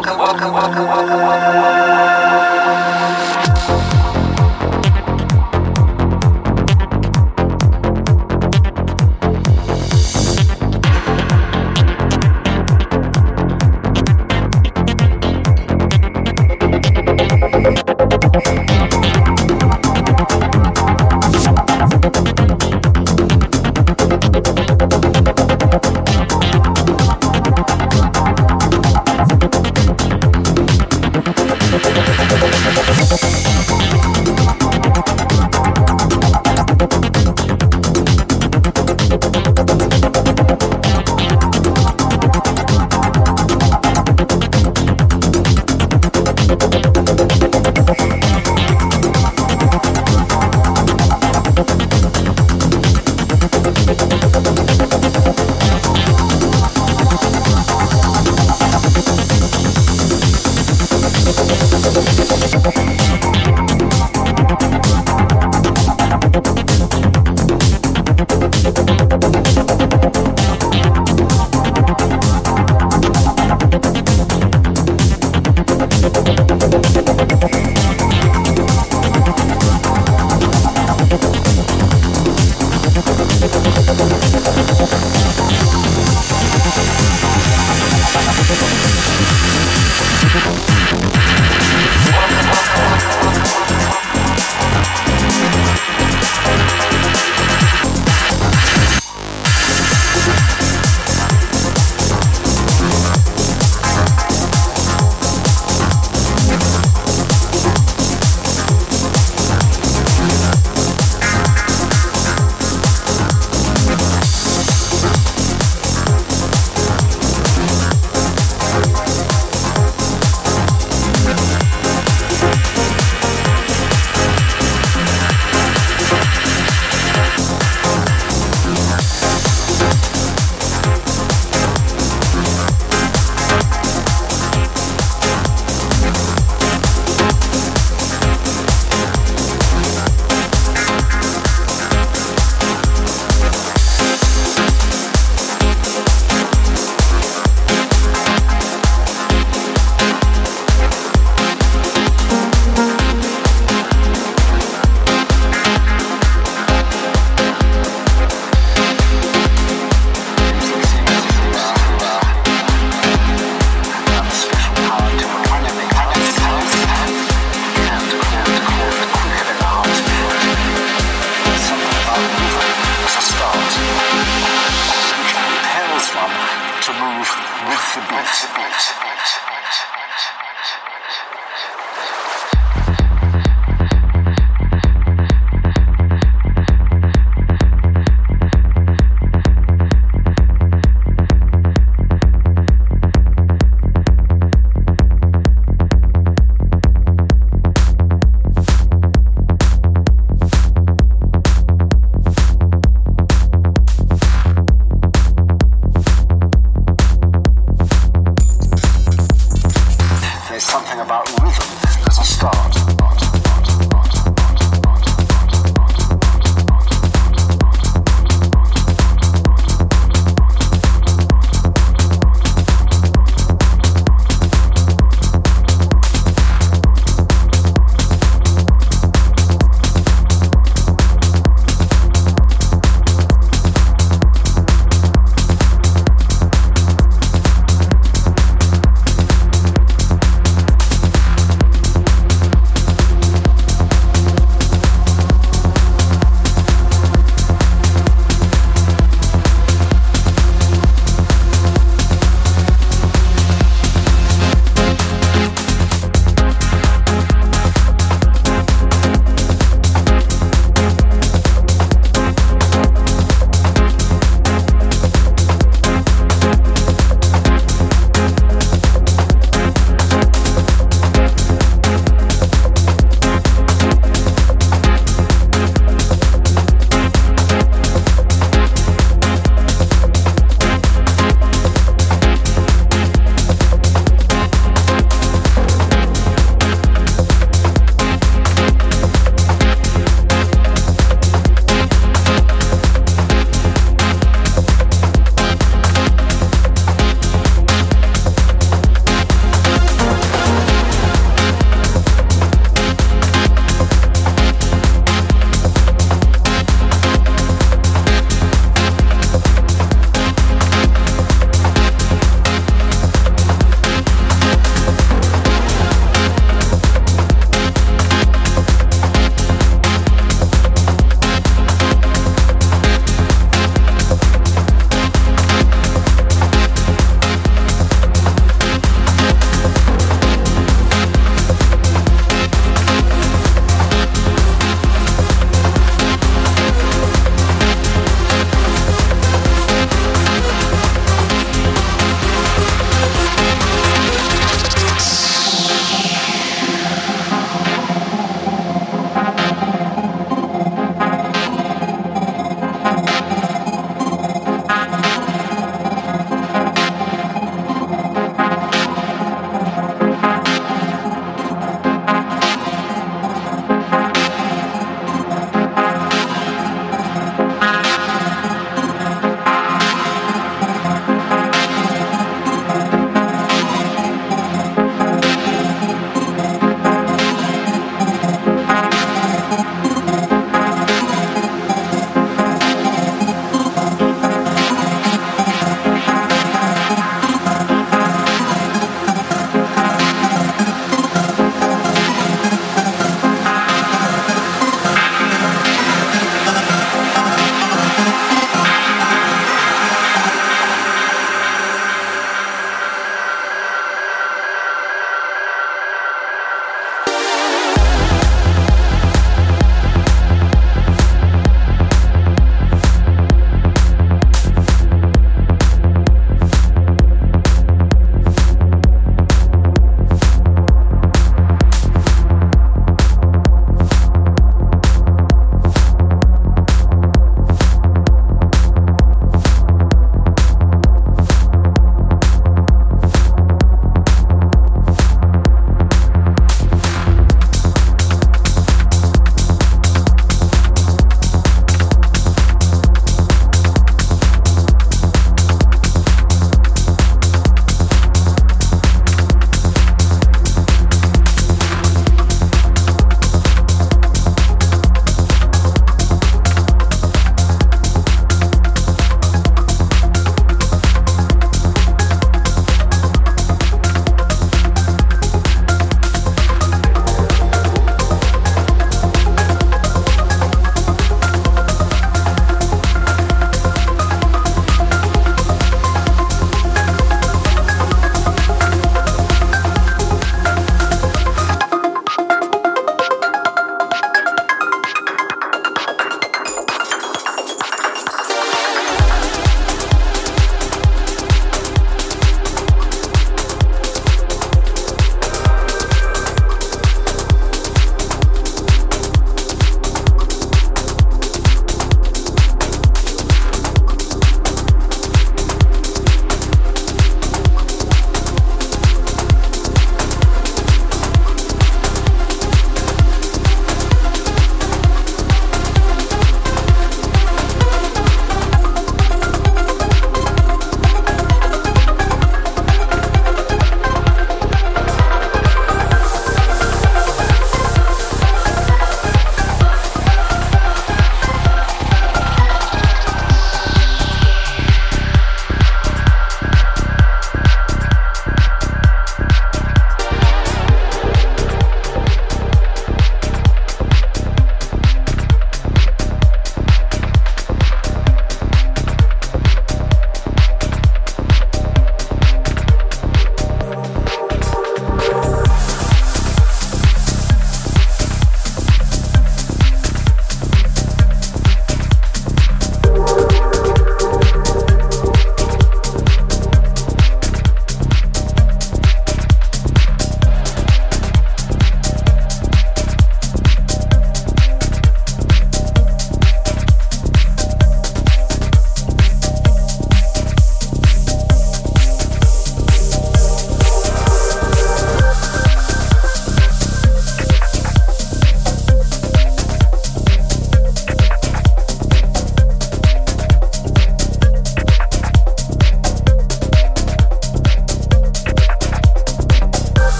welcome, welcome, welcome, welcome, welcome.